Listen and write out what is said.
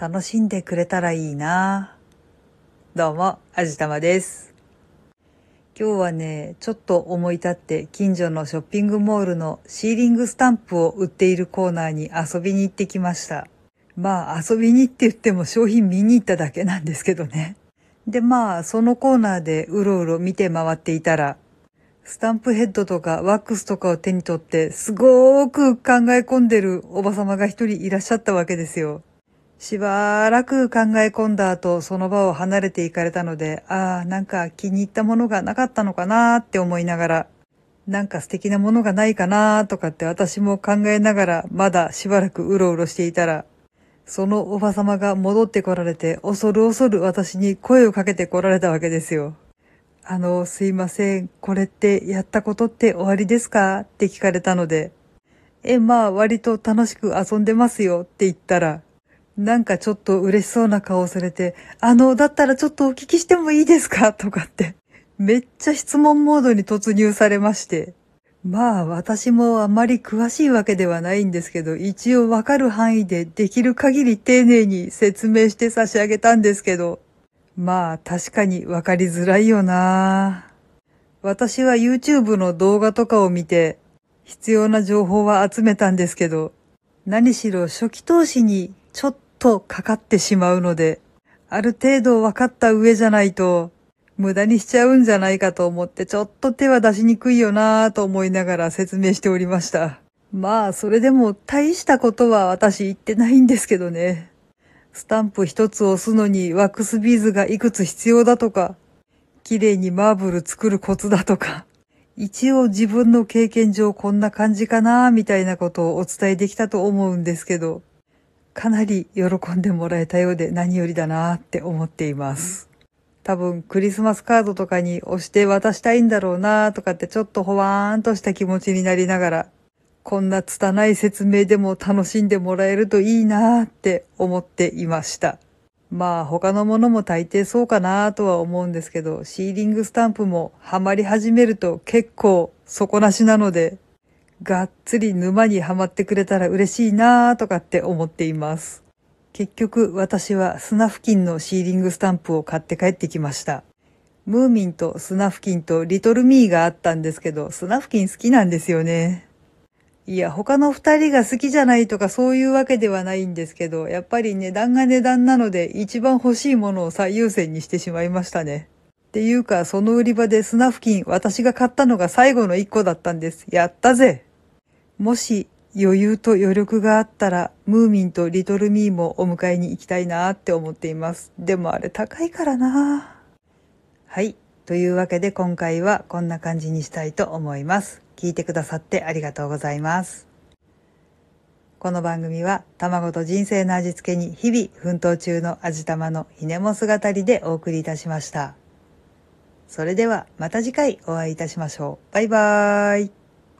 楽しんでくれたらいいなどうも、あじたまです。今日はね、ちょっと思い立って近所のショッピングモールのシーリングスタンプを売っているコーナーに遊びに行ってきました。まあ遊びにって言っても商品見に行っただけなんですけどね。でまあそのコーナーでうろうろ見て回っていたら、スタンプヘッドとかワックスとかを手に取ってすごーく考え込んでるおばさまが一人いらっしゃったわけですよ。しばらく考え込んだ後、その場を離れて行かれたので、ああ、なんか気に入ったものがなかったのかなって思いながら、なんか素敵なものがないかなとかって私も考えながら、まだしばらくうろうろしていたら、そのおばさまが戻ってこられて、恐る恐る私に声をかけてこられたわけですよ。あの、すいません、これってやったことって終わりですか？って聞かれたので、え、まあ割と楽しく遊んでますよって言ったら、なんかちょっと嬉しそうな顔をされて、あの、だったらちょっとお聞きしてもいいですか？とかって、めっちゃ質問モードに突入されまして。まあ私もあまり詳しいわけではないんですけど、一応わかる範囲でできる限り丁寧に説明して差し上げたんですけど、まあ確かにわかりづらいよな。私は YouTube の動画とかを見て、必要な情報は集めたんですけど、何しろ初期投資にちょっとかかってしまうので、ある程度分かった上じゃないと、無駄にしちゃうんじゃないかと思ってちょっと手は出しにくいよなぁと思いながら説明しておりました。まあ、それでも大したことは私言ってないんですけどね。スタンプ一つ押すのにワックスビーズがいくつ必要だとか、綺麗にマーブル作るコツだとか、一応自分の経験上こんな感じかなみたいなことをお伝えできたと思うんですけど、かなり喜んでもらえたようで何よりだなって思っています。多分クリスマスカードとかに押して渡したいんだろうなとかってちょっとほわーんとした気持ちになりながら、こんな拙い説明でも楽しんでもらえるといいなって思っていました。まあ他のものも大抵そうかなとは思うんですけど、シーリングスタンプもハマり始めると結構底なしなので、がっつり沼にはまってくれたら嬉しいなとかって思っています。結局私はスナフキンのシーリングスタンプを買って帰ってきました。ムーミンとスナフキンとリトルミーがあったんですけど、スナフキン好きなんですよね。いや、他の二人が好きじゃないとかそういうわけではないんですけど、やっぱり値段が値段なので一番欲しいものを最優先にしてしまいましたね。っていうか、その売り場でスナフキン私が買ったのが最後の一個だったんです。やったぜもし余裕と余力があったら、ムーミンとリトルミーもお迎えに行きたいなって思っています。でもあれ高いからなはい。というわけで今回はこんな感じにしたいと思います。聞いてくださってありがとうございます。この番組は卵と人生の味付けに日々奮闘中の味玉のひねも姿りでお送りいたしました。それではまた次回お会いいたしましょう。バイバーイ。